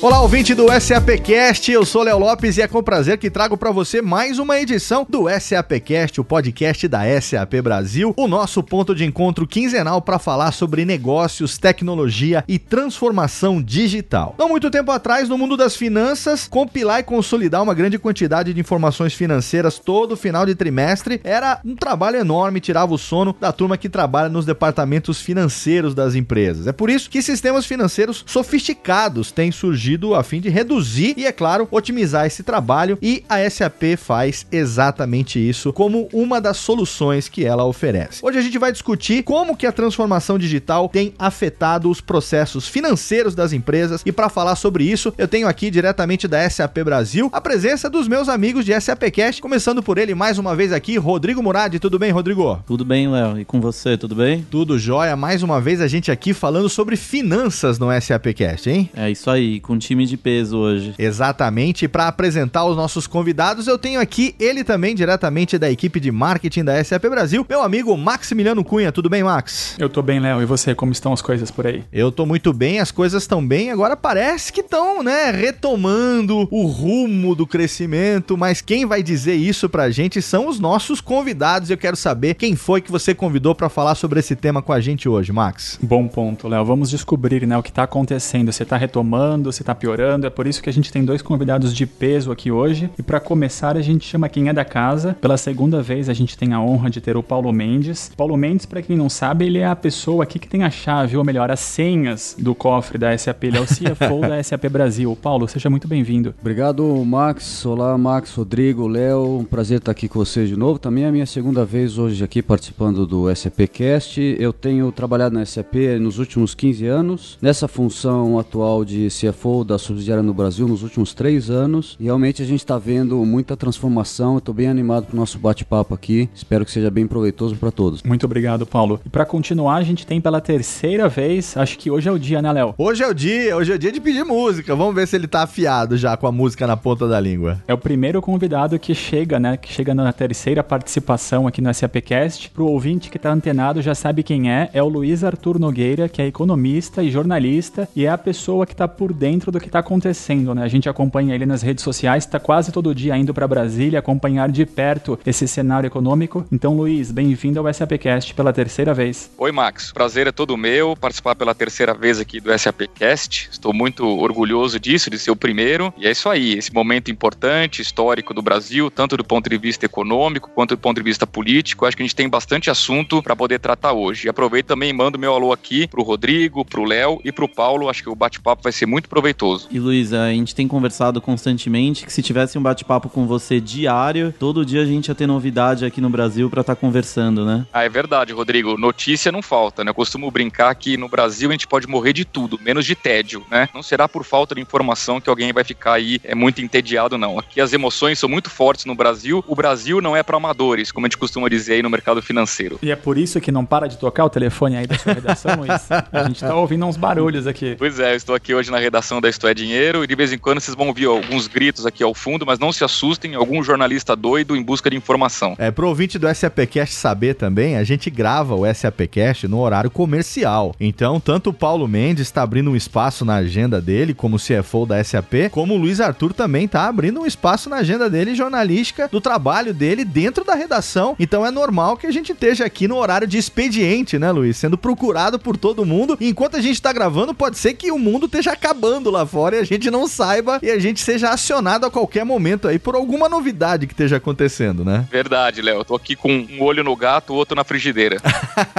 Olá, ouvinte do SAPcast, eu sou Léo Lopes e é com prazer que trago para você mais uma edição do SAPcast, o podcast da SAP Brasil, o nosso ponto de encontro quinzenal para falar sobre negócios, tecnologia e transformação digital. Não muito tempo atrás, no mundo das finanças, compilar e consolidar uma grande quantidade de informações financeiras todo final de trimestre era um trabalho enorme, tirava o sono da turma que trabalha nos departamentos financeiros das empresas. É por isso que sistemas financeiros sofisticados têm surgido surgido a fim de reduzir e, é claro, otimizar esse trabalho e a SAP faz exatamente isso como uma das soluções que ela oferece. Hoje a gente vai discutir como que a transformação digital tem afetado os processos financeiros das empresas e para falar sobre isso, eu tenho aqui diretamente da SAP Brasil a presença dos meus amigos de SAP Cash, começando por ele mais uma vez aqui, Rodrigo Murad. Tudo bem, Rodrigo? Tudo bem, Léo. E com você, tudo bem? Tudo jóia. Mais uma vez a gente aqui falando sobre finanças no SAP Cash, hein? É isso aí, com time de peso hoje. Exatamente. Para apresentar os nossos convidados, eu tenho aqui ele também, diretamente da equipe de marketing da SAP Brasil, meu amigo Maximiliano Cunha. Tudo bem, Max? Eu tô bem, Léo. E você, como estão as coisas por aí? Eu tô muito bem, as coisas estão bem. Agora parece que estão, né, retomando o rumo do crescimento, mas quem vai dizer isso pra gente são os nossos convidados. Eu quero saber quem foi que você convidou para falar sobre esse tema com a gente hoje, Max. Bom ponto, Léo. Vamos descobrir, né, o que tá acontecendo. Você tá retomando, você tá piorando. É por isso que a gente tem dois convidados de peso aqui hoje. E para começar, a gente chama quem é da casa. Pela segunda vez, a gente tem a honra de ter o Paulo Mendes. Paulo Mendes, para quem não sabe, ele é a pessoa aqui que tem a chave, ou melhor, as senhas do cofre da SAP. Ele é o CFO da SAP Brasil. Paulo, seja muito bem-vindo. Obrigado, Max. Olá, Max, Rodrigo, Léo. Um prazer estar aqui com vocês de novo. Também é a minha segunda vez hoje aqui participando do SAPcast. Eu tenho trabalhado na SAP nos últimos 15 anos, nessa função atual de CFO da subsidiária no Brasil nos últimos três anos. E realmente a gente está vendo muita transformação. Estou bem animado para o nosso bate-papo aqui. Espero que seja bem proveitoso para todos. Muito obrigado, Paulo. E para continuar, a gente tem pela terceira vez, acho que hoje é o dia, né, Léo? Hoje é o dia, hoje é o dia de pedir música. Vamos ver se ele tá afiado já com a música na ponta da língua. É o primeiro convidado que chega, né? Que chega na terceira participação aqui no SAPcast. Pro ouvinte que tá antenado já sabe quem é. É o Luiz Arthur Nogueira, que é economista e jornalista e é a pessoa que tá por dentro do que tá acontecendo, né? A gente acompanha ele nas redes sociais, tá quase todo dia indo para Brasília acompanhar de perto esse cenário econômico. Então, Luiz, bem-vindo ao SAPcast pela terceira vez. Oi, Max. Prazer é todo meu participar pela terceira vez aqui do SAPcast. Estou muito orgulhoso disso, de ser o primeiro. E é isso aí, esse momento importante, histórico do Brasil, tanto do ponto de vista econômico quanto do ponto de vista político. Acho que a gente tem bastante assunto para poder tratar hoje. E aproveito também e mando meu alô aqui pro Rodrigo, pro Léo e pro Paulo. Acho que o bate-papo vai ser muito proveitoso. E Luiz, a gente tem conversado constantemente que se tivesse um bate-papo com você diário, todo dia a gente ia ter novidade aqui no Brasil para estar tá conversando, né? Ah, é verdade, Rodrigo. Notícia não falta, né? Eu costumo brincar que no Brasil a gente pode morrer de tudo, menos de tédio, né? Não será por falta de informação que alguém vai ficar aí é muito entediado, não. Aqui as emoções são muito fortes no Brasil. O Brasil não é para amadores, como a gente costuma dizer aí no mercado financeiro. E é por isso que não para de tocar o telefone aí da sua redação, Luiz. A gente tá ouvindo uns barulhos aqui. Pois é, eu estou aqui hoje na redação da Isto é Dinheiro e de vez em quando vocês vão ouvir alguns gritos aqui ao fundo, mas não se assustem, algum jornalista doido em busca de informação. É, pro ouvinte do SAPcast saber também, a gente grava o SAPcast no horário comercial. Então, tanto o Paulo Mendes está abrindo um espaço na agenda dele, como CFO da SAP, como o Luiz Arthur também está abrindo um espaço na agenda dele jornalística do trabalho dele dentro da redação. Então é normal que a gente esteja aqui no horário de expediente, né, Luiz? Sendo procurado por todo mundo. E enquanto a gente está gravando, pode ser que o mundo esteja acabando lá fora e a gente não saiba e a gente seja acionado a qualquer momento aí por alguma novidade que esteja acontecendo, né? Verdade, Léo. Tô aqui com um olho no gato, o outro na frigideira.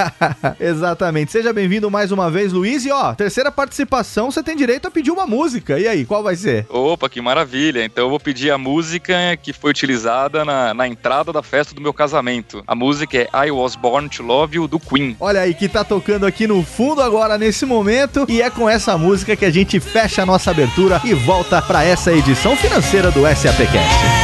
Exatamente. Seja bem-vindo mais uma vez, Luiz. E ó, terceira participação, você tem direito a pedir uma música. E aí, qual vai ser? Opa, que maravilha. Então eu vou pedir a música que foi utilizada na, na entrada da festa do meu casamento. A música é I Was Born to Love You, do Queen. Olha aí, que tá tocando aqui no fundo agora, nesse momento. E é com essa música que a gente fecha a nossa abertura e volta para essa edição financeira do SAPcast.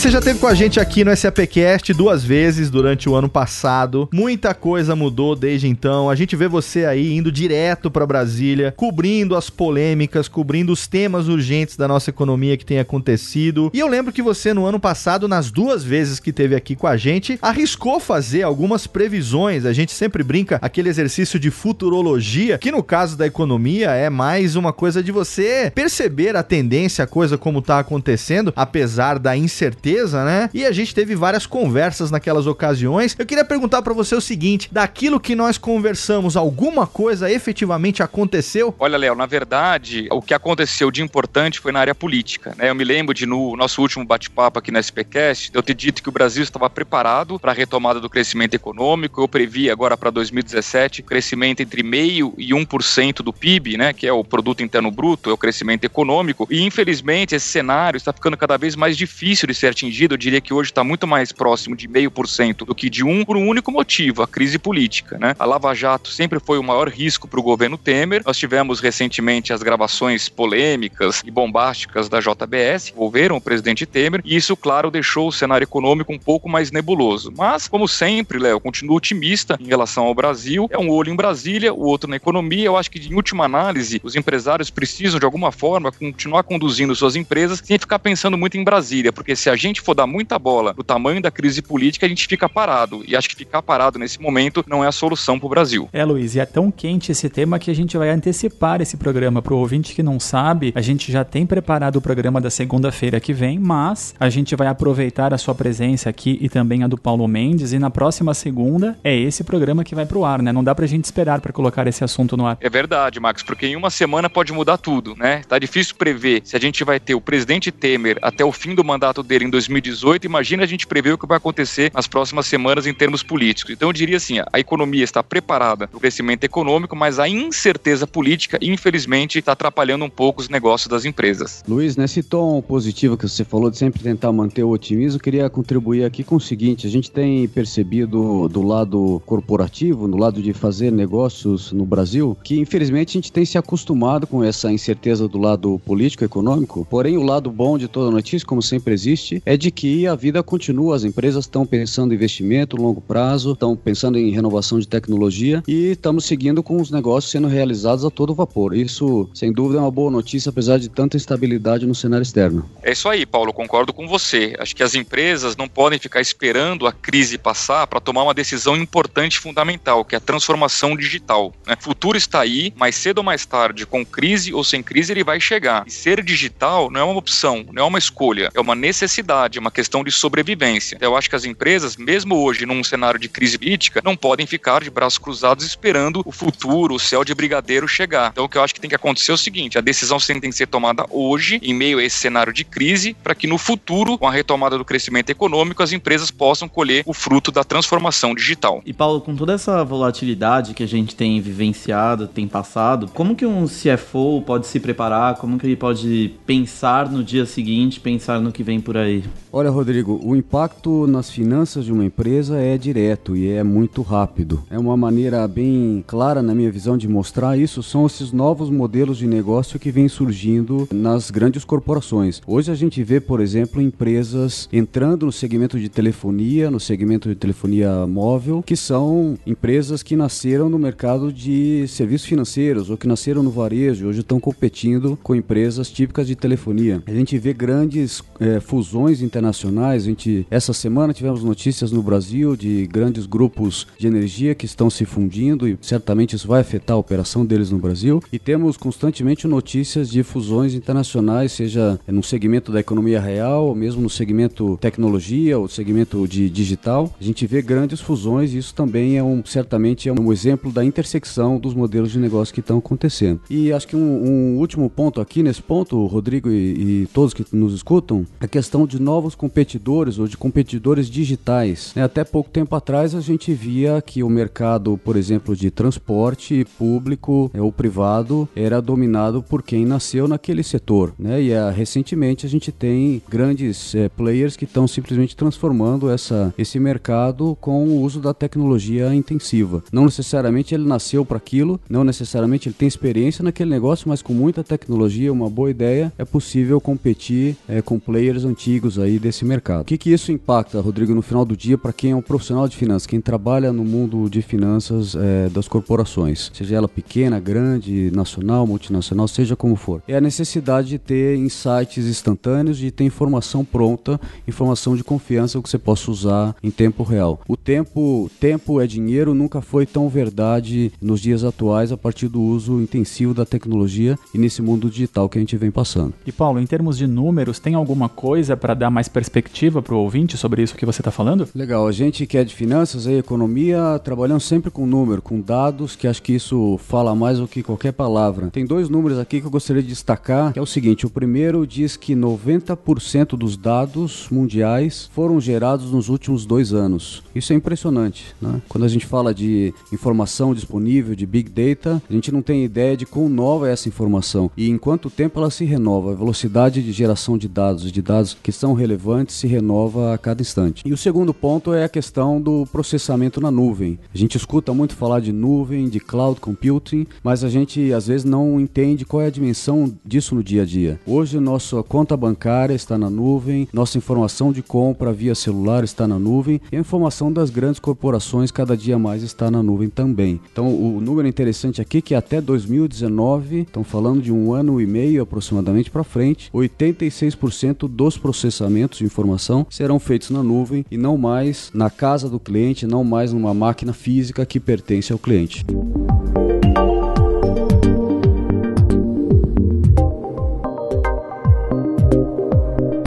Você já esteve com a gente aqui no SAPcast duas vezes durante o ano passado. Muita coisa mudou desde então. A gente vê você aí indo direto para Brasília, cobrindo as polêmicas, cobrindo os temas urgentes da nossa economia que tem acontecido. E eu lembro que você no ano passado, nas duas vezes que teve aqui com a gente, arriscou fazer algumas previsões. A gente sempre brinca aquele exercício de futurologia, que no caso da economia é mais uma coisa de você perceber a tendência, a coisa como tá acontecendo, apesar da incerteza certeza, né? E a gente teve várias conversas naquelas ocasiões. Eu queria perguntar para você o seguinte: daquilo que nós conversamos, alguma coisa efetivamente aconteceu? Olha, Léo, na verdade, o que aconteceu de importante foi na área política, né? Eu me lembro de no nosso último bate-papo aqui no SPcast, eu ter dito que o Brasil estava preparado para a retomada do crescimento econômico. Eu previ agora para 2017 crescimento entre meio e 1% do PIB, né, que é o produto interno bruto, é o crescimento econômico. E infelizmente esse cenário está ficando cada vez mais difícil de ser atingido, eu diria que hoje está muito mais próximo de meio por cento do que de um, por um único motivo, a crise política. Né? A Lava Jato sempre foi o maior risco para o governo Temer. Nós tivemos recentemente as gravações polêmicas e bombásticas da JBS, que envolveram o presidente Temer, e isso, claro, deixou o cenário econômico um pouco mais nebuloso. Mas, como sempre, Léo, continuo otimista em relação ao Brasil. É um olho em Brasília, o outro na economia. Eu acho que, em última análise, os empresários precisam, de alguma forma, continuar conduzindo suas empresas sem ficar pensando muito em Brasília, porque se a gente for dar muita bola no tamanho da crise política, a gente fica parado. E acho que ficar parado nesse momento não é a solução para o Brasil. É, Luiz, e é tão quente esse tema que a gente vai antecipar esse programa. Para o ouvinte que não sabe, a gente já tem preparado o programa da segunda-feira que vem, mas a gente vai aproveitar a sua presença aqui e também a do Paulo Mendes. E na próxima segunda é esse programa que vai para o ar, né? Não dá para a gente esperar para colocar esse assunto no ar. É verdade, Max, porque em uma semana pode mudar tudo, né? Tá difícil prever se a gente vai ter o presidente Temer até o fim do mandato dele em 2018, imagina a gente prever o que vai acontecer nas próximas semanas em termos políticos. Então eu diria assim, a economia está preparada para o crescimento econômico, mas a incerteza política, infelizmente, está atrapalhando um pouco os negócios das empresas. Luiz, nesse tom positivo que você falou de sempre tentar manter o otimismo, queria contribuir aqui com o seguinte, a gente tem percebido do lado corporativo, no lado de fazer negócios no Brasil, que infelizmente a gente tem se acostumado com essa incerteza do lado político econômico, porém o lado bom de toda notícia, como sempre existe, é de que a vida continua, as empresas estão pensando em investimento longo prazo, estão pensando em renovação de tecnologia e estamos seguindo com os negócios sendo realizados a todo vapor. Isso, sem dúvida, é uma boa notícia, apesar de tanta instabilidade no cenário externo. É isso aí, Paulo, concordo com você. Acho que as empresas não podem ficar esperando a crise passar para tomar uma decisão importante e fundamental, que é a transformação digital. Né? O futuro está aí, mais cedo ou mais tarde, com crise ou sem crise, ele vai chegar. E ser digital não é uma opção, não é uma escolha, é uma necessidade, é uma questão de sobrevivência. Eu acho que as empresas, mesmo hoje num cenário de crise política, não podem ficar de braços cruzados esperando o futuro, o céu de brigadeiro chegar. Então o que eu acho que tem que acontecer é o seguinte, a decisão tem que ser tomada hoje, em meio a esse cenário de crise, para que no futuro, com a retomada do crescimento econômico, as empresas possam colher o fruto da transformação digital. E Paulo, com toda essa volatilidade que a gente tem vivenciado, tem passado, como que um CFO pode se preparar? Como que ele pode pensar no dia seguinte, pensar no que vem por aí? Olha, Rodrigo, o impacto nas finanças de uma empresa é direto e é muito rápido. É uma maneira bem clara, na minha visão, de mostrar isso são esses novos modelos de negócio que vêm surgindo nas grandes corporações. Hoje a gente vê, por exemplo, empresas entrando no segmento de telefonia, no segmento de telefonia móvel, que são empresas que nasceram no mercado de serviços financeiros ou que nasceram no varejo, hoje estão competindo com empresas típicas de telefonia. A gente vê grandes é, fusões internacionais internacionais. A gente, essa semana tivemos notícias no Brasil de grandes grupos de energia que estão se fundindo e certamente isso vai afetar a operação deles no Brasil. E temos constantemente notícias de fusões internacionais, seja no segmento da economia real, ou mesmo no segmento tecnologia ou segmento de digital. A gente vê grandes fusões e isso também é um certamente é um exemplo da intersecção dos modelos de negócio que estão acontecendo. E acho que um, um último ponto aqui nesse ponto, Rodrigo e, e todos que nos escutam, a questão de novos competidores ou de competidores digitais. Né? Até pouco tempo atrás a gente via que o mercado, por exemplo, de transporte público ou privado era dominado por quem nasceu naquele setor. Né? E uh, recentemente a gente tem grandes uh, players que estão simplesmente transformando essa, esse mercado com o uso da tecnologia intensiva. Não necessariamente ele nasceu para aquilo, não necessariamente ele tem experiência naquele negócio, mas com muita tecnologia, uma boa ideia, é possível competir uh, com players antigos aí desse mercado. O que, que isso impacta, Rodrigo, no final do dia para quem é um profissional de finanças, quem trabalha no mundo de finanças é, das corporações, seja ela pequena, grande, nacional, multinacional, seja como for. É a necessidade de ter insights instantâneos, de ter informação pronta, informação de confiança que você possa usar em tempo real. O tempo, tempo é dinheiro, nunca foi tão verdade nos dias atuais a partir do uso intensivo da tecnologia e nesse mundo digital que a gente vem passando. E Paulo, em termos de números, tem alguma coisa para dar mais perspectiva para o ouvinte sobre isso que você está falando? Legal, a gente que é de finanças e economia, trabalhamos sempre com número, com dados, que acho que isso fala mais do que qualquer palavra. Tem dois números aqui que eu gostaria de destacar, que é o seguinte, o primeiro diz que 90% dos dados mundiais foram gerados nos últimos dois anos. Isso é impressionante, né? Quando a gente fala de informação disponível, de Big Data, a gente não tem ideia de quão nova é essa informação e em quanto tempo ela se renova. A velocidade de geração de dados, de dados que são relevantes, se renova a cada instante. E o segundo ponto é a questão do processamento na nuvem. A gente escuta muito falar de nuvem, de cloud computing, mas a gente às vezes não entende qual é a dimensão disso no dia a dia. Hoje nossa conta bancária está na nuvem, nossa informação de compra via celular está na nuvem e a informação das grandes corporações cada dia mais está na nuvem também. Então o número interessante aqui é que até 2019, estão falando de um ano e meio aproximadamente para frente, 86% dos processamentos de informação serão feitos na nuvem e não mais na casa do cliente, não mais numa máquina física que pertence ao cliente.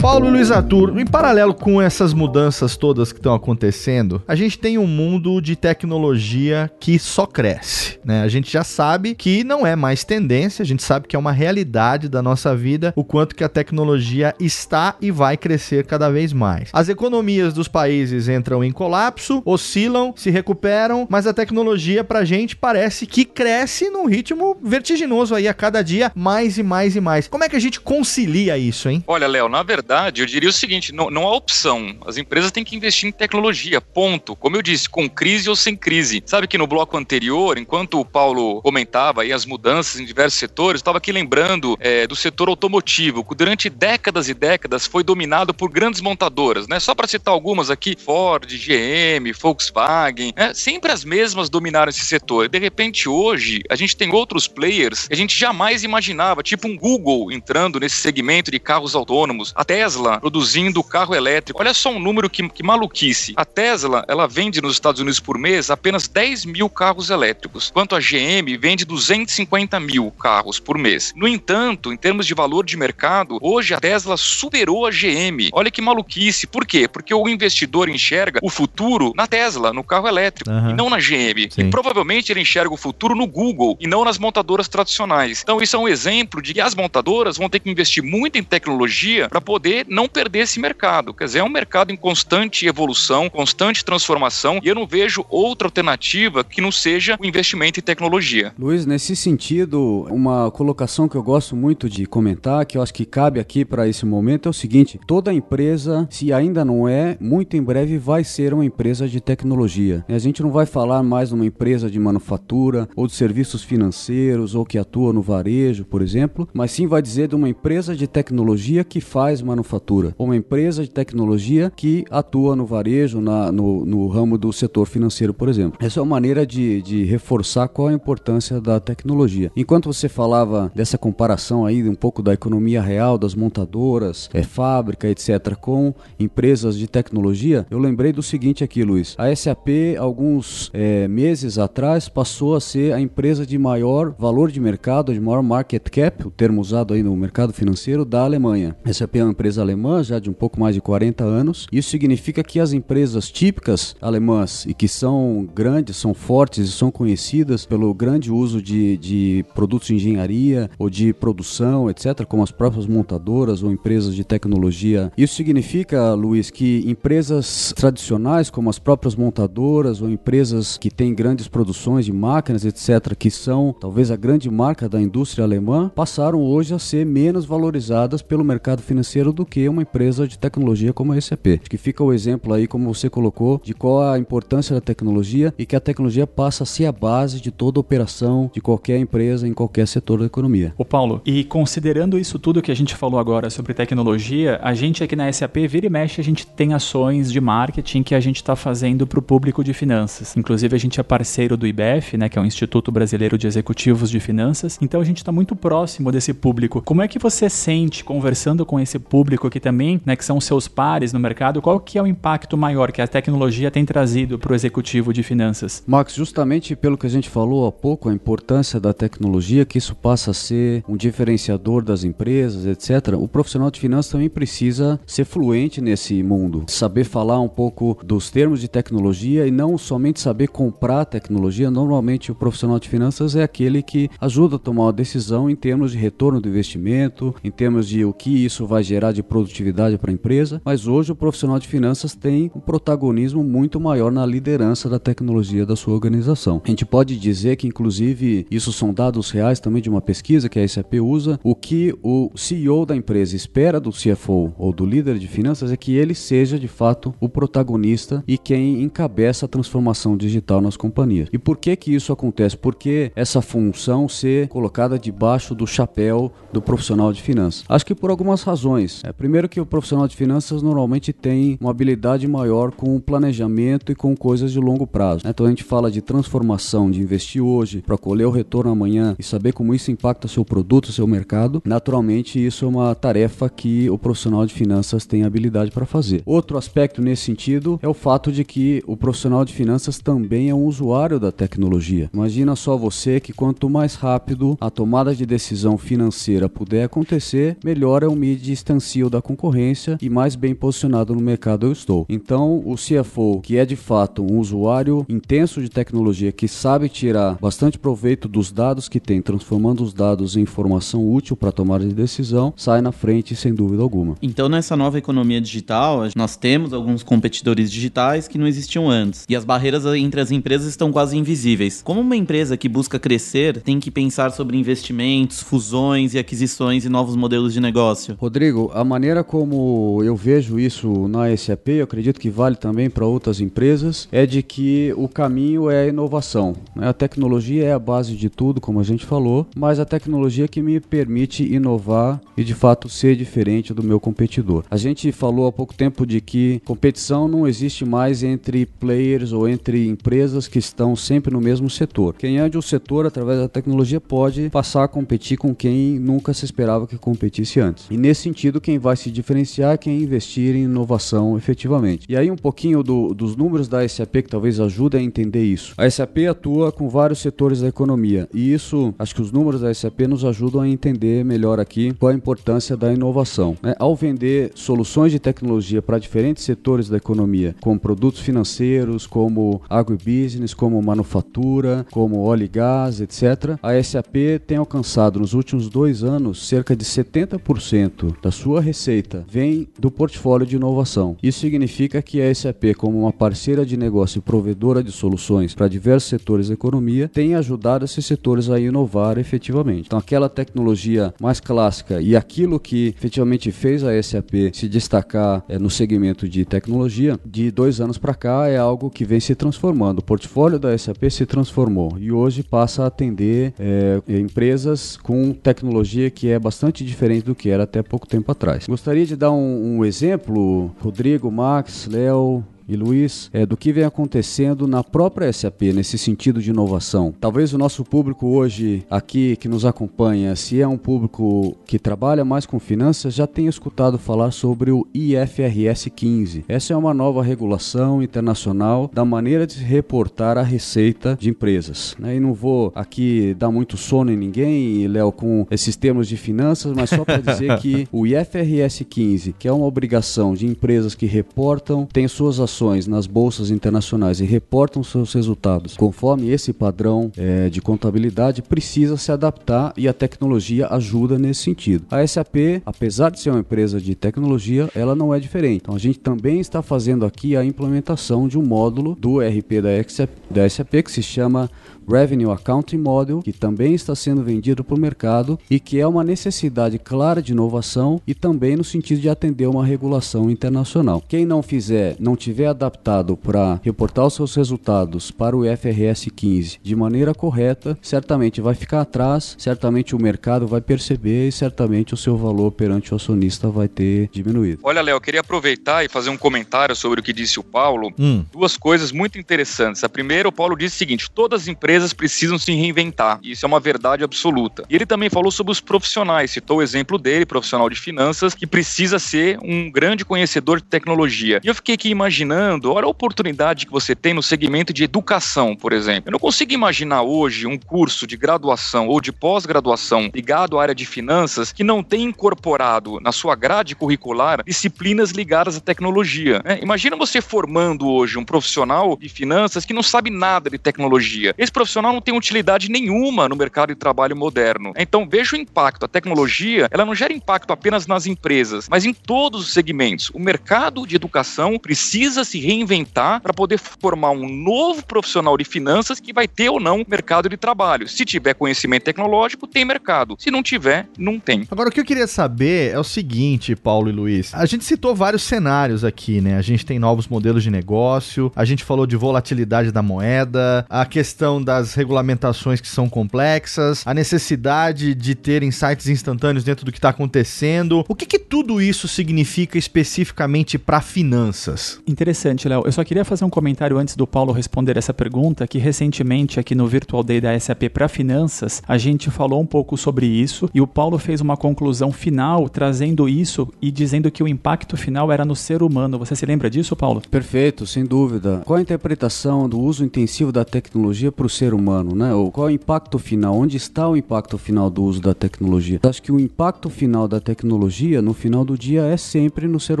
Paulo Luiz Arthur, em paralelo com essas mudanças todas que estão acontecendo, a gente tem um mundo de tecnologia que só cresce, né? A gente já sabe que não é mais tendência, a gente sabe que é uma realidade da nossa vida, o quanto que a tecnologia está e vai crescer cada vez mais. As economias dos países entram em colapso, oscilam, se recuperam, mas a tecnologia pra gente parece que cresce num ritmo vertiginoso aí a cada dia, mais e mais e mais. Como é que a gente concilia isso, hein? Olha, Léo, na verdade verdade, eu diria o seguinte: não, não há opção. As empresas têm que investir em tecnologia, ponto. Como eu disse, com crise ou sem crise. Sabe que no bloco anterior, enquanto o Paulo comentava aí as mudanças em diversos setores, estava aqui lembrando é, do setor automotivo, que durante décadas e décadas foi dominado por grandes montadoras, né? Só para citar algumas aqui: Ford, GM, Volkswagen, né? sempre as mesmas dominaram esse setor. De repente, hoje, a gente tem outros players que a gente jamais imaginava, tipo um Google entrando nesse segmento de carros autônomos. Até Tesla produzindo carro elétrico. Olha só um número que, que maluquice. A Tesla, ela vende nos Estados Unidos por mês apenas 10 mil carros elétricos, enquanto a GM vende 250 mil carros por mês. No entanto, em termos de valor de mercado, hoje a Tesla superou a GM. Olha que maluquice. Por quê? Porque o investidor enxerga o futuro na Tesla, no carro elétrico, uhum. e não na GM. Sim. E provavelmente ele enxerga o futuro no Google e não nas montadoras tradicionais. Então, isso é um exemplo de que as montadoras vão ter que investir muito em tecnologia para poder não perder esse mercado. Quer dizer, é um mercado em constante evolução, constante transformação, e eu não vejo outra alternativa que não seja o investimento em tecnologia. Luiz, nesse sentido, uma colocação que eu gosto muito de comentar, que eu acho que cabe aqui para esse momento, é o seguinte: toda empresa, se ainda não é, muito em breve vai ser uma empresa de tecnologia. A gente não vai falar mais de uma empresa de manufatura ou de serviços financeiros ou que atua no varejo, por exemplo, mas sim vai dizer de uma empresa de tecnologia que faz manufatura manufatura, uma empresa de tecnologia que atua no varejo, na, no, no ramo do setor financeiro, por exemplo. Essa é uma maneira de, de reforçar qual a importância da tecnologia. Enquanto você falava dessa comparação aí, um pouco da economia real, das montadoras, é, fábrica, etc., com empresas de tecnologia, eu lembrei do seguinte aqui, Luiz. A SAP, alguns é, meses atrás, passou a ser a empresa de maior valor de mercado, de maior market cap, o termo usado aí no mercado financeiro, da Alemanha. A SAP é uma empresa empresa alemã já de um pouco mais de 40 anos. Isso significa que as empresas típicas alemãs e que são grandes, são fortes e são conhecidas pelo grande uso de, de produtos de engenharia ou de produção, etc., como as próprias montadoras ou empresas de tecnologia. Isso significa, Luiz, que empresas tradicionais, como as próprias montadoras ou empresas que têm grandes produções de máquinas, etc., que são talvez a grande marca da indústria alemã, passaram hoje a ser menos valorizadas pelo mercado financeiro do do que uma empresa de tecnologia como a SAP. Que fica o exemplo aí, como você colocou, de qual a importância da tecnologia e que a tecnologia passa a ser a base de toda operação de qualquer empresa em qualquer setor da economia. O Paulo, e considerando isso tudo que a gente falou agora sobre tecnologia, a gente aqui na SAP vira e mexe, a gente tem ações de marketing que a gente está fazendo para o público de finanças. Inclusive a gente é parceiro do IBF, né, que é o Instituto Brasileiro de Executivos de Finanças. Então a gente está muito próximo desse público. Como é que você sente conversando com esse público que também, né, que são seus pares no mercado? Qual que é o impacto maior que a tecnologia tem trazido para o executivo de finanças? Max, justamente pelo que a gente falou há pouco, a importância da tecnologia, que isso passa a ser um diferenciador das empresas, etc. O profissional de finanças também precisa ser fluente nesse mundo, saber falar um pouco dos termos de tecnologia e não somente saber comprar tecnologia. Normalmente o profissional de finanças é aquele que ajuda a tomar uma decisão em termos de retorno do investimento, em termos de o que isso vai gerar de produtividade para a empresa. Mas hoje o profissional de finanças tem um protagonismo muito maior na liderança da tecnologia da sua organização. A gente pode dizer que, inclusive, isso são dados reais também de uma pesquisa que a SAP usa. O que o CEO da empresa espera do CFO ou do líder de finanças é que ele seja de fato o protagonista e quem encabeça a transformação digital nas companhias. E por que que isso acontece? Porque essa função ser colocada debaixo do chapéu do profissional de finanças. Acho que por algumas razões. É, primeiro que o profissional de finanças normalmente tem uma habilidade maior com planejamento e com coisas de longo prazo. Né? Então a gente fala de transformação, de investir hoje para colher o retorno amanhã e saber como isso impacta seu produto, seu mercado. Naturalmente isso é uma tarefa que o profissional de finanças tem habilidade para fazer. Outro aspecto nesse sentido é o fato de que o profissional de finanças também é um usuário da tecnologia. Imagina só você que quanto mais rápido a tomada de decisão financeira puder acontecer, melhor é o mid distancio da concorrência e mais bem posicionado no mercado eu estou. Então, o CFO, que é de fato um usuário intenso de tecnologia que sabe tirar bastante proveito dos dados que tem, transformando os dados em informação útil para tomada de decisão, sai na frente sem dúvida alguma. Então, nessa nova economia digital, nós temos alguns competidores digitais que não existiam antes. E as barreiras entre as empresas estão quase invisíveis. Como uma empresa que busca crescer tem que pensar sobre investimentos, fusões e aquisições e novos modelos de negócio? Rodrigo, a maneira como eu vejo isso na SAP, eu acredito que vale também para outras empresas, é de que o caminho é a inovação. Né? A tecnologia é a base de tudo, como a gente falou, mas a tecnologia que me permite inovar e de fato ser diferente do meu competidor. A gente falou há pouco tempo de que competição não existe mais entre players ou entre empresas que estão sempre no mesmo setor. Quem é de um setor através da tecnologia pode passar a competir com quem nunca se esperava que competisse antes. E nesse sentido, quem vai se diferenciar quem investir em inovação efetivamente. E aí um pouquinho do, dos números da SAP que talvez ajude a entender isso. A SAP atua com vários setores da economia e isso, acho que os números da SAP nos ajudam a entender melhor aqui qual a importância da inovação. Né? Ao vender soluções de tecnologia para diferentes setores da economia, como produtos financeiros, como agribusiness, como manufatura, como óleo e gás, etc., a SAP tem alcançado nos últimos dois anos cerca de 70% da sua receita vem do portfólio de inovação. Isso significa que a SAP, como uma parceira de negócio e provedora de soluções para diversos setores da economia, tem ajudado esses setores a inovar efetivamente. Então, aquela tecnologia mais clássica e aquilo que efetivamente fez a SAP se destacar é, no segmento de tecnologia, de dois anos para cá é algo que vem se transformando. O portfólio da SAP se transformou e hoje passa a atender é, empresas com tecnologia que é bastante diferente do que era até pouco tempo atrás. Gostaria de dar um, um exemplo, Rodrigo, Max, Léo, e Luiz, é, do que vem acontecendo na própria SAP nesse sentido de inovação. Talvez o nosso público hoje aqui que nos acompanha, se é um público que trabalha mais com finanças, já tenha escutado falar sobre o IFRS 15. Essa é uma nova regulação internacional da maneira de reportar a receita de empresas. Né? E não vou aqui dar muito sono em ninguém, Léo, com esses termos de finanças, mas só para dizer que o IFRS 15, que é uma obrigação de empresas que reportam, tem suas ações nas bolsas internacionais e reportam seus resultados conforme esse padrão é, de contabilidade, precisa se adaptar e a tecnologia ajuda nesse sentido. A SAP, apesar de ser uma empresa de tecnologia, ela não é diferente. Então a gente também está fazendo aqui a implementação de um módulo do RP da SAP, da SAP que se chama Revenue Accounting Model, que também está sendo vendido para o mercado e que é uma necessidade clara de inovação e também no sentido de atender uma regulação internacional. Quem não fizer, não tiver adaptado para reportar os seus resultados para o IFRS 15 de maneira correta, certamente vai ficar atrás, certamente o mercado vai perceber e certamente o seu valor perante o acionista vai ter diminuído. Olha, Léo, eu queria aproveitar e fazer um comentário sobre o que disse o Paulo. Hum. Duas coisas muito interessantes. A primeira, o Paulo disse o seguinte: todas as empresas precisam se reinventar. Isso é uma verdade absoluta. E ele também falou sobre os profissionais, citou o exemplo dele, profissional de finanças, que precisa ser um grande conhecedor de tecnologia. E eu fiquei aqui imaginando, olha a oportunidade que você tem no segmento de educação, por exemplo. Eu não consigo imaginar hoje um curso de graduação ou de pós-graduação ligado à área de finanças que não tem incorporado na sua grade curricular disciplinas ligadas à tecnologia. Né? Imagina você formando hoje um profissional de finanças que não sabe nada de tecnologia. Esse profissional não tem utilidade nenhuma no mercado de trabalho moderno. Então veja o impacto. A tecnologia, ela não gera impacto apenas nas empresas, mas em todos os segmentos. O mercado de educação precisa se reinventar para poder formar um novo profissional de finanças que vai ter ou não mercado de trabalho. Se tiver conhecimento tecnológico, tem mercado. Se não tiver, não tem. Agora, o que eu queria saber é o seguinte, Paulo e Luiz. A gente citou vários cenários aqui, né? A gente tem novos modelos de negócio, a gente falou de volatilidade da moeda, a questão das regulamentações que são complexas, a necessidade de ter insights instantâneos dentro do que está acontecendo. O que, que tudo isso significa especificamente para finanças? Interessante, Léo. Eu só queria fazer um comentário antes do Paulo responder essa pergunta, que recentemente aqui no Virtual Day da SAP para finanças, a gente falou um pouco sobre isso e o Paulo fez uma conclusão final trazendo isso e dizendo que o impacto final era no ser humano. Você se lembra disso, Paulo? Perfeito, sem dúvida. Qual a interpretação do uso intensivo da tecnologia para o ser humano, né? Ou qual é o impacto final? Onde está o impacto final do uso da tecnologia? Acho que o impacto final da tecnologia, no final do dia, é sempre no ser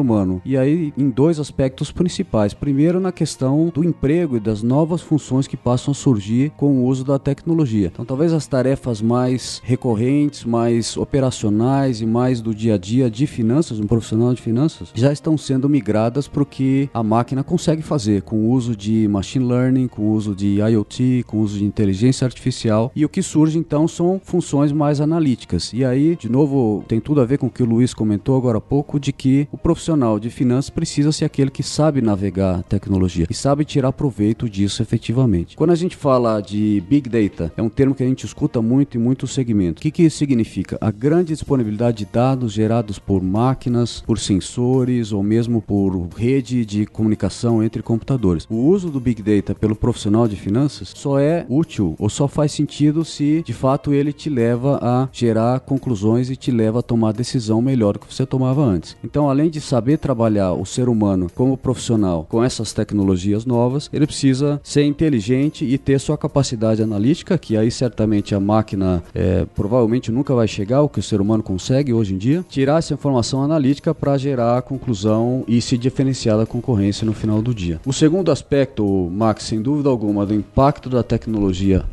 humano. E aí, em dois aspectos principais. Primeiro, na questão do emprego e das novas funções que passam a surgir com o uso da tecnologia. Então, talvez as tarefas mais recorrentes, mais operacionais e mais do dia a dia de finanças, um profissional de finanças, já estão sendo migradas para o que a máquina consegue fazer com o uso de machine learning, com o uso de IoT, com o uso de inteligência artificial. E o que surge então são funções mais analíticas. E aí, de novo, tem tudo a ver com o que o Luiz comentou agora há pouco, de que o profissional de finanças precisa ser aquele que sabe navegar a tecnologia e sabe tirar proveito disso efetivamente. Quando a gente fala de Big Data, é um termo que a gente escuta muito em muitos segmentos. O que, que isso significa? A grande disponibilidade de dados gerados por máquinas, por sensores ou mesmo por rede de comunicação entre computadores. O uso do Big Data pelo profissional de finanças só é útil ou só faz sentido se de fato ele te leva a gerar conclusões e te leva a tomar decisão melhor do que você tomava antes. Então, além de saber trabalhar o ser humano como profissional com essas tecnologias novas, ele precisa ser inteligente e ter sua capacidade analítica, que aí certamente a máquina é, provavelmente nunca vai chegar ao que o ser humano consegue hoje em dia, tirar essa informação analítica para gerar a conclusão e se diferenciar da concorrência no final do dia. O segundo aspecto, Max, sem dúvida alguma, do impacto da tecnologia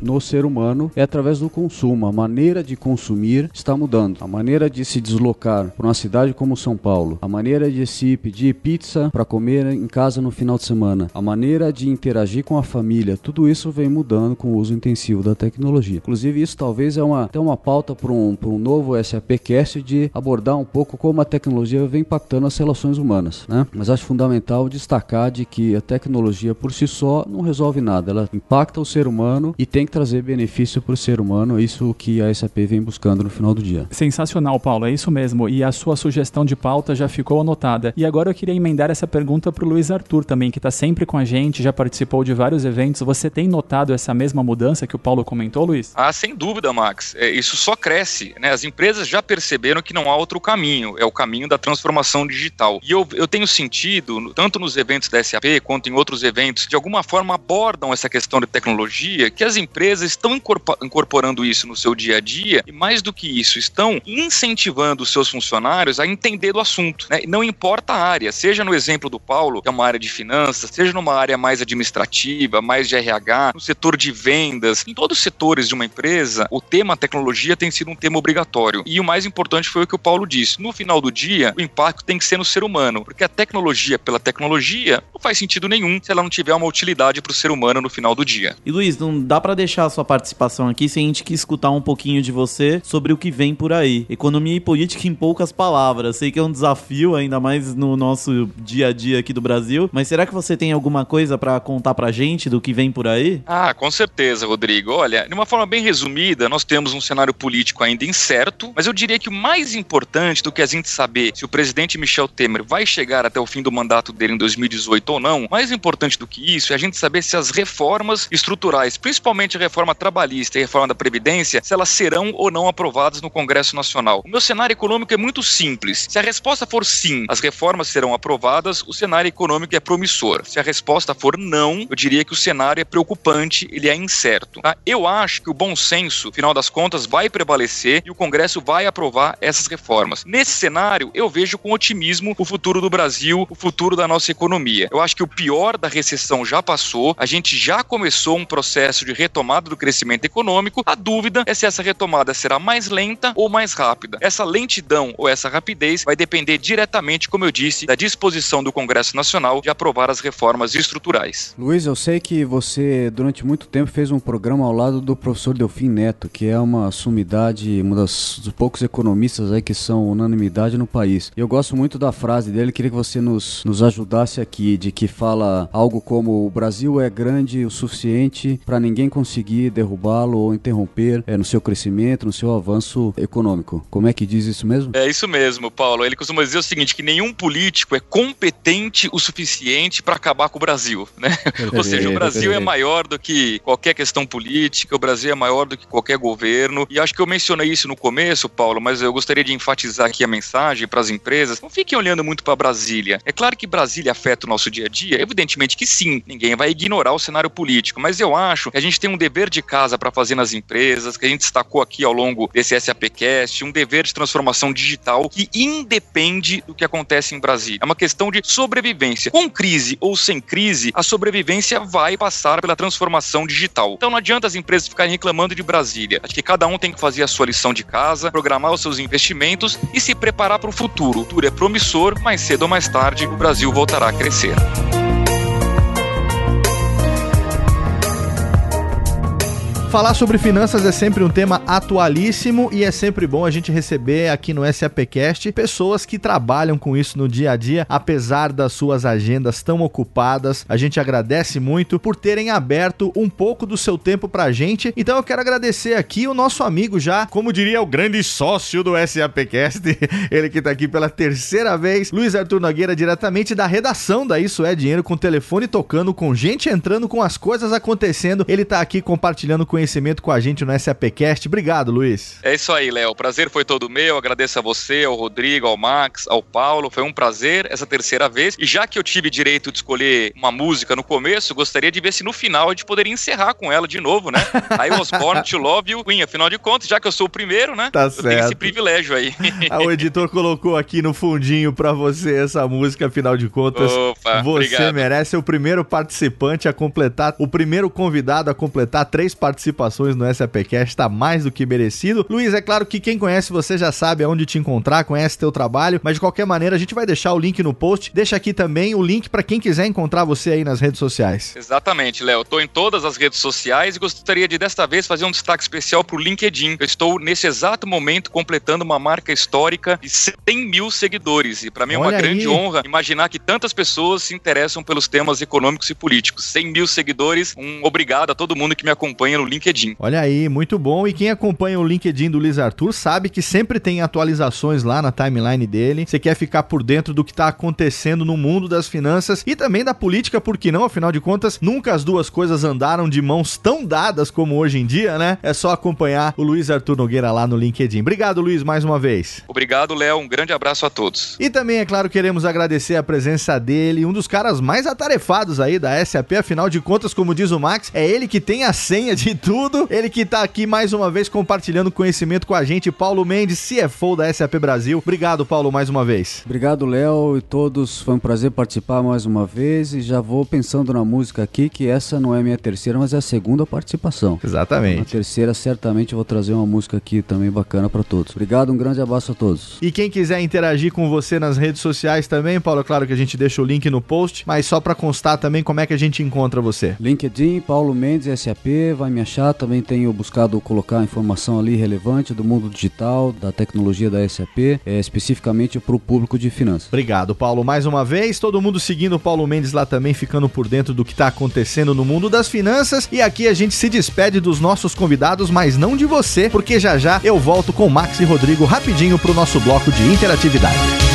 no ser humano é através do consumo. A maneira de consumir está mudando. A maneira de se deslocar para uma cidade como São Paulo, a maneira de se pedir pizza para comer em casa no final de semana, a maneira de interagir com a família, tudo isso vem mudando com o uso intensivo da tecnologia. Inclusive, isso talvez é uma, até uma pauta para um, um novo SAPcast de abordar um pouco como a tecnologia vem impactando as relações humanas. Né? Mas acho fundamental destacar de que a tecnologia por si só não resolve nada, ela impacta o ser humano e tem que trazer benefício para o ser humano, é isso que a SAP vem buscando no final do dia. Sensacional, Paulo, é isso mesmo. E a sua sugestão de pauta já ficou anotada. E agora eu queria emendar essa pergunta para o Luiz Arthur também, que está sempre com a gente, já participou de vários eventos. Você tem notado essa mesma mudança que o Paulo comentou, Luiz? Ah, sem dúvida, Max. É, isso só cresce. Né? As empresas já perceberam que não há outro caminho, é o caminho da transformação digital. E eu, eu tenho sentido, tanto nos eventos da SAP quanto em outros eventos, de alguma forma abordam essa questão de tecnologia, que as empresas estão incorporando isso no seu dia a dia e, mais do que isso, estão incentivando os seus funcionários a entender do assunto. Né? Não importa a área, seja no exemplo do Paulo, que é uma área de finanças, seja numa área mais administrativa, mais de RH, no setor de vendas, em todos os setores de uma empresa, o tema tecnologia tem sido um tema obrigatório. E o mais importante foi o que o Paulo disse. No final do dia, o impacto tem que ser no ser humano, porque a tecnologia pela tecnologia não faz sentido nenhum se ela não tiver uma utilidade para o ser humano no final do dia. E Luiz, não dá para deixar a sua participação aqui sem a gente que escutar um pouquinho de você sobre o que vem por aí. Economia e política em poucas palavras. Sei que é um desafio, ainda mais no nosso dia a dia aqui do Brasil, mas será que você tem alguma coisa para contar pra gente do que vem por aí? Ah, com certeza, Rodrigo. Olha, de uma forma bem resumida, nós temos um cenário político ainda incerto, mas eu diria que o mais importante do que a gente saber se o presidente Michel Temer vai chegar até o fim do mandato dele em 2018 ou não, mais importante do que isso é a gente saber se as reformas estruturais, principalmente a reforma trabalhista e a reforma da Previdência, se elas serão ou não aprovadas no Congresso Nacional. O meu cenário econômico é muito simples. Se a resposta for sim, as reformas serão aprovadas, o cenário econômico é promissor. Se a resposta for não, eu diria que o cenário é preocupante, ele é incerto. Tá? Eu acho que o bom senso, final das contas, vai prevalecer e o Congresso vai aprovar essas reformas. Nesse cenário, eu vejo com otimismo o futuro do Brasil, o futuro da nossa economia. Eu acho que o pior da recessão já passou, a gente já começou um processo de retomada do crescimento econômico. A dúvida é se essa retomada será mais lenta ou mais rápida. Essa lentidão ou essa rapidez vai depender diretamente, como eu disse, da disposição do Congresso Nacional de aprovar as reformas estruturais. Luiz, eu sei que você durante muito tempo fez um programa ao lado do professor Delfim Neto, que é uma sumidade, das, dos poucos economistas aí que são unanimidade no país. Eu gosto muito da frase dele, queria que você nos, nos ajudasse aqui, de que fala algo como o Brasil é grande o suficiente para ninguém conseguir derrubá-lo ou interromper é, no seu crescimento, no seu avanço econômico. Como é que diz isso mesmo? É isso mesmo, Paulo. Ele costuma dizer o seguinte, que nenhum político é competente o suficiente para acabar com o Brasil, né? Ou seja, o Brasil é maior do que qualquer questão política, o Brasil é maior do que qualquer governo. E acho que eu mencionei isso no começo, Paulo, mas eu gostaria de enfatizar aqui a mensagem para as empresas. Não fiquem olhando muito para Brasília. É claro que Brasília afeta o nosso dia a dia, evidentemente que sim. Ninguém vai ignorar o cenário político, mas eu acho que a gente tem um dever de casa para fazer nas empresas, que a gente destacou aqui ao longo desse SAPcast, um dever de transformação digital que independe do que acontece em Brasília. É uma questão de sobrevivência. Com crise ou sem crise, a sobrevivência vai passar pela transformação digital. Então não adianta as empresas ficarem reclamando de Brasília. Acho que cada um tem que fazer a sua lição de casa, programar os seus investimentos e se preparar para o futuro. O futuro é promissor, mais cedo ou mais tarde o Brasil voltará a crescer. Falar sobre finanças é sempre um tema atualíssimo e é sempre bom a gente receber aqui no SAPcast pessoas que trabalham com isso no dia a dia, apesar das suas agendas tão ocupadas. A gente agradece muito por terem aberto um pouco do seu tempo pra gente. Então eu quero agradecer aqui o nosso amigo já, como diria o grande sócio do SAPcast, ele que tá aqui pela terceira vez, Luiz Arthur Nogueira, diretamente da redação da Isso é Dinheiro, com telefone tocando, com gente entrando, com as coisas acontecendo. Ele tá aqui compartilhando com conhecimento com a gente no SAPcast. Obrigado, Luiz. É isso aí, Léo. O prazer foi todo meu. Agradeço a você, ao Rodrigo, ao Max, ao Paulo. Foi um prazer essa terceira vez. E já que eu tive direito de escolher uma música no começo, gostaria de ver se no final a gente poderia encerrar com ela de novo, né? Aí was born to love you, Queen. Afinal de contas, já que eu sou o primeiro, né? Tá eu certo. tenho esse privilégio aí. Ah, o editor colocou aqui no fundinho pra você essa música, afinal de contas. Opa, você obrigado. merece o primeiro participante a completar, o primeiro convidado a completar três participações no SAPcast. Tá mais do que merecido. Luiz, é claro que quem conhece você já sabe aonde te encontrar, conhece teu trabalho, mas de qualquer maneira a gente vai deixar o link no post. Deixa aqui também o link pra quem quiser encontrar você aí nas redes sociais. Exatamente, Léo. Estou em todas as redes sociais e gostaria de desta vez fazer um destaque especial para o LinkedIn. Eu estou nesse exato momento completando uma marca histórica de 100 mil seguidores. E para mim é uma Olha grande aí. honra imaginar que tantas pessoas se interessam pelos temas econômicos e políticos. 100 mil seguidores. Um obrigado a todo mundo que me acompanha no LinkedIn. Olha aí, muito bom. E quem acompanha o LinkedIn do Luiz Arthur sabe que sempre tem atualizações lá na timeline dele. Você quer ficar por dentro do que tá acontecendo no mundo das finanças e também da política, por que não? Afinal de contas, nunca as duas coisas andaram de mãos tão dadas como hoje em dia, né? É só acompanhar o Luiz Arthur Nogueira lá no LinkedIn. Obrigado, Luiz, mais uma vez. Obrigado, Léo. Um grande abraço a todos. E também, é claro, queremos agradecer a presença dele, um dos caras mais atarefados aí da SAP, afinal de contas, como diz o Max, é ele que tem a senha de tudo. Ele que tá aqui mais uma vez compartilhando conhecimento com a gente, Paulo Mendes, CFO da SAP Brasil. Obrigado, Paulo, mais uma vez. Obrigado, Léo e todos. Foi um prazer participar mais uma vez e já vou pensando na música aqui, que essa não é minha terceira, mas é a segunda participação. Na Exatamente. terceira, certamente vou trazer uma música aqui também bacana para todos. Obrigado, um grande abraço a todos. E quem quiser interagir com você nas redes sociais também, Paulo, é claro que a gente deixa o link no post, mas só pra constar também como é que a gente encontra você. LinkedIn, Paulo Mendes, SAP, vai me achar. Também tenho buscado colocar informação ali relevante do mundo digital, da tecnologia da SAP, é, especificamente para o público de finanças. Obrigado, Paulo, mais uma vez. Todo mundo seguindo o Paulo Mendes lá também, ficando por dentro do que está acontecendo no mundo das finanças. E aqui a gente se despede dos nossos convidados, mas não de você, porque já já eu volto com Max e Rodrigo rapidinho pro nosso bloco de interatividade.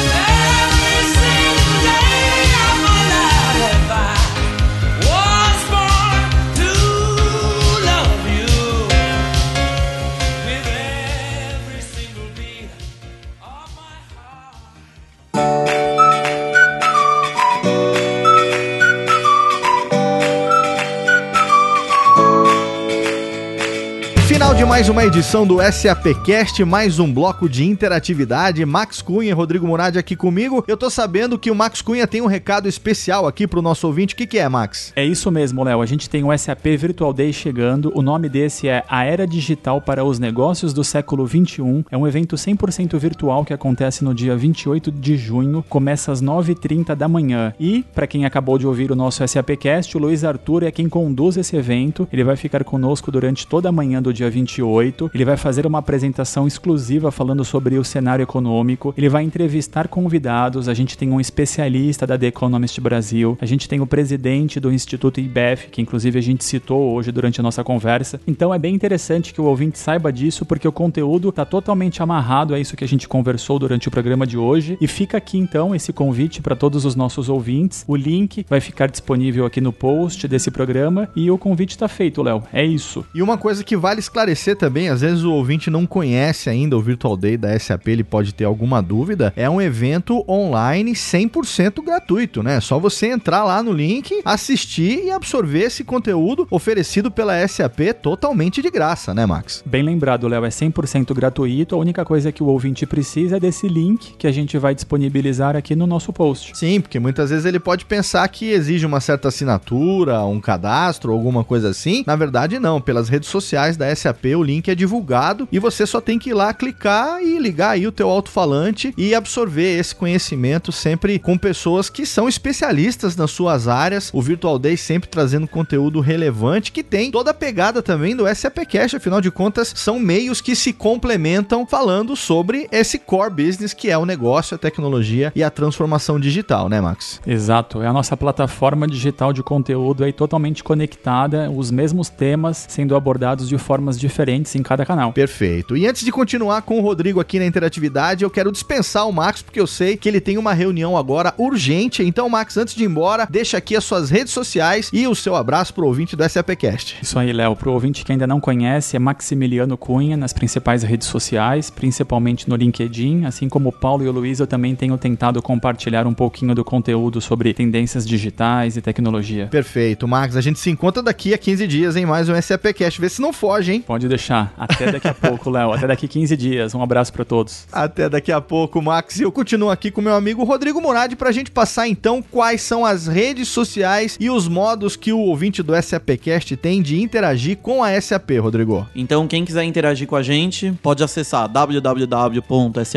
Mais uma edição do SAPcast, mais um bloco de interatividade. Max Cunha e Rodrigo Murad aqui comigo. Eu tô sabendo que o Max Cunha tem um recado especial aqui pro nosso ouvinte. O que, que é, Max? É isso mesmo, Léo. A gente tem o SAP Virtual Day chegando. O nome desse é A Era Digital para os Negócios do Século XXI. É um evento 100% virtual que acontece no dia 28 de junho. Começa às 9h30 da manhã. E, para quem acabou de ouvir o nosso SAPcast, o Luiz Arthur é quem conduz esse evento. Ele vai ficar conosco durante toda a manhã do dia 28. Ele vai fazer uma apresentação exclusiva falando sobre o cenário econômico. Ele vai entrevistar convidados. A gente tem um especialista da The Economist Brasil. A gente tem o presidente do Instituto IBEF, que inclusive a gente citou hoje durante a nossa conversa. Então é bem interessante que o ouvinte saiba disso, porque o conteúdo está totalmente amarrado a isso que a gente conversou durante o programa de hoje. E fica aqui então esse convite para todos os nossos ouvintes. O link vai ficar disponível aqui no post desse programa e o convite está feito, Léo. É isso. E uma coisa que vale esclarecer também, às vezes o ouvinte não conhece ainda o Virtual Day da SAP, ele pode ter alguma dúvida, é um evento online 100% gratuito, né? É só você entrar lá no link, assistir e absorver esse conteúdo oferecido pela SAP totalmente de graça, né, Max? Bem lembrado, Léo, é 100% gratuito. A única coisa que o ouvinte precisa é desse link que a gente vai disponibilizar aqui no nosso post. Sim, porque muitas vezes ele pode pensar que exige uma certa assinatura, um cadastro, alguma coisa assim. Na verdade, não. Pelas redes sociais da SAP, o link é divulgado e você só tem que ir lá clicar e ligar aí o teu alto-falante e absorver esse conhecimento sempre com pessoas que são especialistas nas suas áreas. O Virtual Day sempre trazendo conteúdo relevante que tem toda a pegada também do SAP Cash, afinal de contas, são meios que se complementam falando sobre esse core business que é o negócio, a tecnologia e a transformação digital, né, Max? Exato, é a nossa plataforma digital de conteúdo aí totalmente conectada, os mesmos temas sendo abordados de formas diferentes em cada canal. Perfeito. E antes de continuar com o Rodrigo aqui na interatividade, eu quero dispensar o Max, porque eu sei que ele tem uma reunião agora urgente. Então, Max, antes de ir embora, deixa aqui as suas redes sociais e o seu abraço pro ouvinte do SAPcast. Isso aí, Léo. Pro ouvinte que ainda não conhece, é Maximiliano Cunha nas principais redes sociais, principalmente no LinkedIn. Assim como o Paulo e o Luiz, eu também tenho tentado compartilhar um pouquinho do conteúdo sobre tendências digitais e tecnologia. Perfeito, Max. A gente se encontra daqui a 15 dias em mais um SAPcast. Vê se não foge, hein? Pode deixar. Até daqui a pouco, Léo. Até daqui 15 dias. Um abraço pra todos. Até daqui a pouco, Max. E eu continuo aqui com meu amigo Rodrigo Murad pra gente passar então quais são as redes sociais e os modos que o ouvinte do SAPcast tem de interagir com a SAP, Rodrigo. Então, quem quiser interagir com a gente, pode acessar www.sap.com.br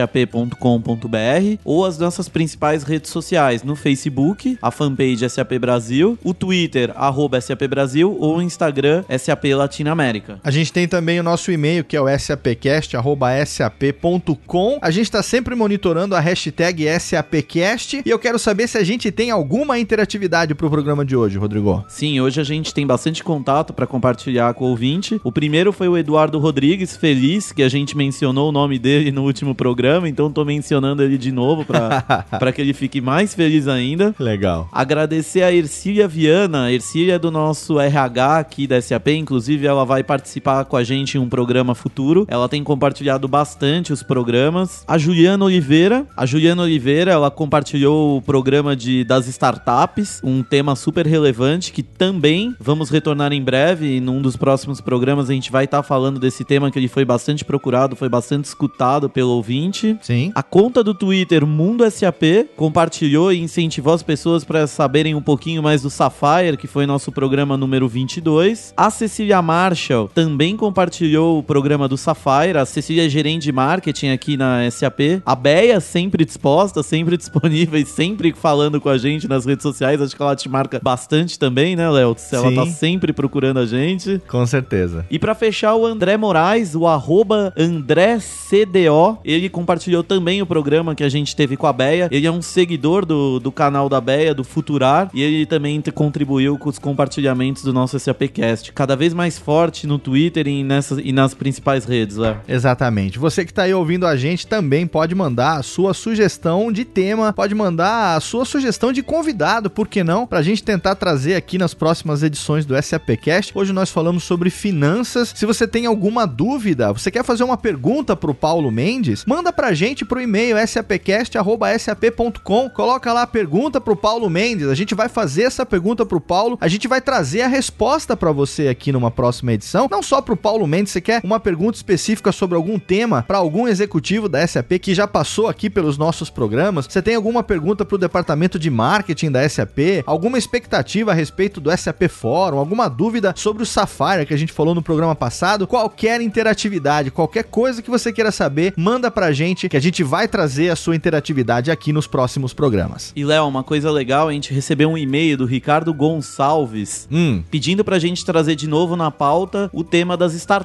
ou as nossas principais redes sociais no Facebook, a fanpage SAP Brasil, o Twitter, arroba SAP Brasil ou o Instagram SAP Latinoamérica. A gente tem também o nosso e-mail, que é o sapcast.sap.com. A gente está sempre monitorando a hashtag SAPcast. E eu quero saber se a gente tem alguma interatividade pro programa de hoje, Rodrigo. Sim, hoje a gente tem bastante contato para compartilhar com o ouvinte. O primeiro foi o Eduardo Rodrigues, feliz, que a gente mencionou o nome dele no último programa, então tô mencionando ele de novo para que ele fique mais feliz ainda. Legal. Agradecer a Ercília Viana. A Ercília é do nosso RH aqui da SAP, inclusive ela vai participar com a gente gente em um programa futuro. Ela tem compartilhado bastante os programas. A Juliana Oliveira, a Juliana Oliveira, ela compartilhou o programa de das startups, um tema super relevante que também vamos retornar em breve. E num dos próximos programas a gente vai estar falando desse tema que ele foi bastante procurado, foi bastante escutado pelo ouvinte. Sim. A conta do Twitter Mundo SAP compartilhou e incentivou as pessoas para saberem um pouquinho mais do Sapphire, que foi nosso programa número 22. A Cecília Marshall também compartilhou o programa do Sapphire. A Cecília é gerente de marketing aqui na SAP. A Beia sempre disposta, sempre disponível e sempre falando com a gente nas redes sociais. Acho que ela te marca bastante também, né, Léo? Ela tá sempre procurando a gente. Com certeza. E pra fechar, o André Moraes, o arroba AndréCDO, ele compartilhou também o programa que a gente teve com a Beia. Ele é um seguidor do, do canal da Beia, do Futurar, e ele também contribuiu com os compartilhamentos do nosso SAPcast. Cada vez mais forte no Twitter e, nessas, e nas principais redes, Léo. Exatamente. Você que está aí ouvindo a gente também pode mandar a sua sugestão de tema, pode mandar a sua sugestão de convidado, por que não? Pra gente tentar trazer aqui nas próximas edições do SAPcast. Hoje nós falamos sobre finanças. Se você tem alguma dúvida, você quer fazer uma pergunta pro Paulo Mendes, manda pra gente pro e-mail sapcast@sap.com. Coloca lá a pergunta pro Paulo Mendes. A gente vai fazer essa pergunta pro Paulo, a gente vai trazer a resposta pra você aqui numa próxima edição. Não só pro Paulo Mendes, você quer uma pergunta específica sobre algum tema pra algum executivo da SAP que já passou aqui pelos nossos programas? Você tem alguma pergunta pro departamento de marketing da SAP? Alguma expectativa a respeito do SAP Fórum? Alguma dúvida sobre o Sapphire que a gente falou no programa passado? Qualquer interatividade, qualquer coisa que você queira saber, manda pra gente que a gente vai trazer a sua interatividade aqui nos próximos programas. E, Léo, uma coisa legal, a gente recebeu um e-mail do Ricardo Gonçalves Hum, pedindo pra gente trazer de novo na pauta o tema das startups.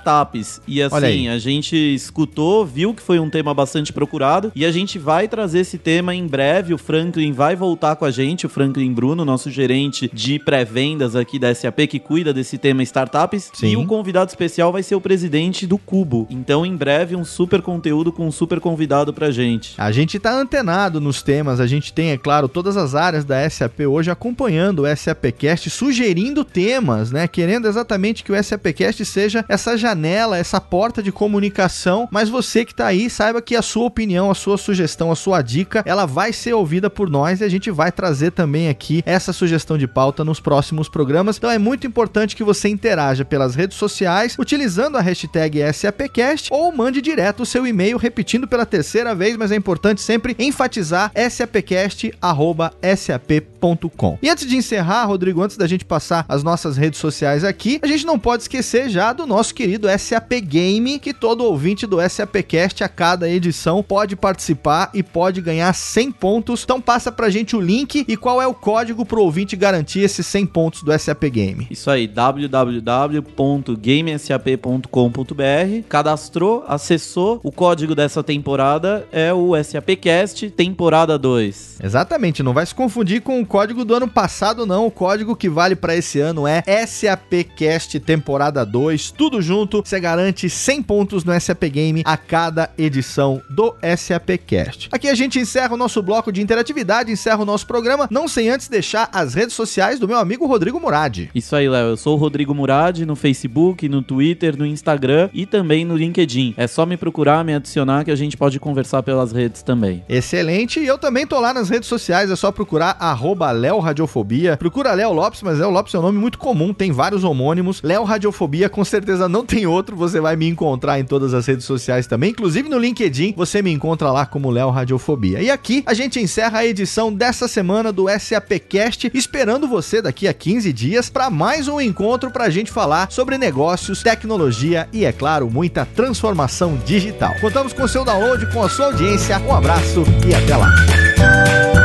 E Olha assim, a gente escutou, viu que foi um tema bastante procurado e a gente vai trazer esse tema em breve. O Franklin vai voltar com a gente, o Franklin Bruno, nosso gerente de pré-vendas aqui da SAP, que cuida desse tema startups. Sim. E o convidado especial vai ser o presidente do Cubo. Então, em breve, um super conteúdo com um super convidado pra gente. A gente tá antenado nos temas, a gente tem, é claro, todas as áreas da SAP hoje acompanhando o SAPcast, sugerindo temas, né? Querendo exatamente que o SAPcast seja essa janela, essa porta de comunicação, mas você que tá aí, saiba que a sua opinião, a sua sugestão, a sua dica, ela vai ser ouvida por nós e a gente vai trazer também aqui essa sugestão de pauta nos próximos programas. Então é muito importante que você interaja pelas redes sociais, utilizando a hashtag SAPcast ou mande direto o seu e-mail repetindo pela terceira vez, mas é importante sempre enfatizar sapcast@sap.com. E antes de encerrar, Rodrigo, antes da gente passar as nossas redes sociais aqui, a gente não pode esquecer já do nosso querido SAP Game, que todo ouvinte do SAPcast a cada edição pode participar e pode ganhar 100 pontos. Então passa pra gente o link e qual é o código pro ouvinte garantir esses 100 pontos do SAP Game. Isso aí, www.gamesap.com.br. Cadastrou, acessou. O código dessa temporada é o SAPcast temporada 2. Exatamente, não vai se confundir com o código do ano passado, não. O código que vale pra esse ano é SAPcast temporada 2, tudo junto. Você garante 100 pontos no SAP Game a cada edição do SAPcast. Aqui a gente encerra o nosso bloco de interatividade, encerra o nosso programa, não sem antes deixar as redes sociais do meu amigo Rodrigo Murad. Isso aí, Léo. Eu sou o Rodrigo Murad no Facebook, no Twitter, no Instagram e também no LinkedIn. É só me procurar, me adicionar que a gente pode conversar pelas redes também. Excelente, e eu também tô lá nas redes sociais, é só procurar arroba Léo Radiofobia. Procura Léo Lopes, mas Léo Lopes é um nome muito comum, tem vários homônimos. Léo Radiofobia, com certeza não tem outro, você vai me encontrar em todas as redes sociais também, inclusive no LinkedIn, você me encontra lá como Léo Radiofobia. E aqui a gente encerra a edição dessa semana do SAPcast, esperando você daqui a 15 dias para mais um encontro pra gente falar sobre negócios, tecnologia e, é claro, muita transformação digital. Contamos com o seu download, com a sua audiência, um abraço e até lá.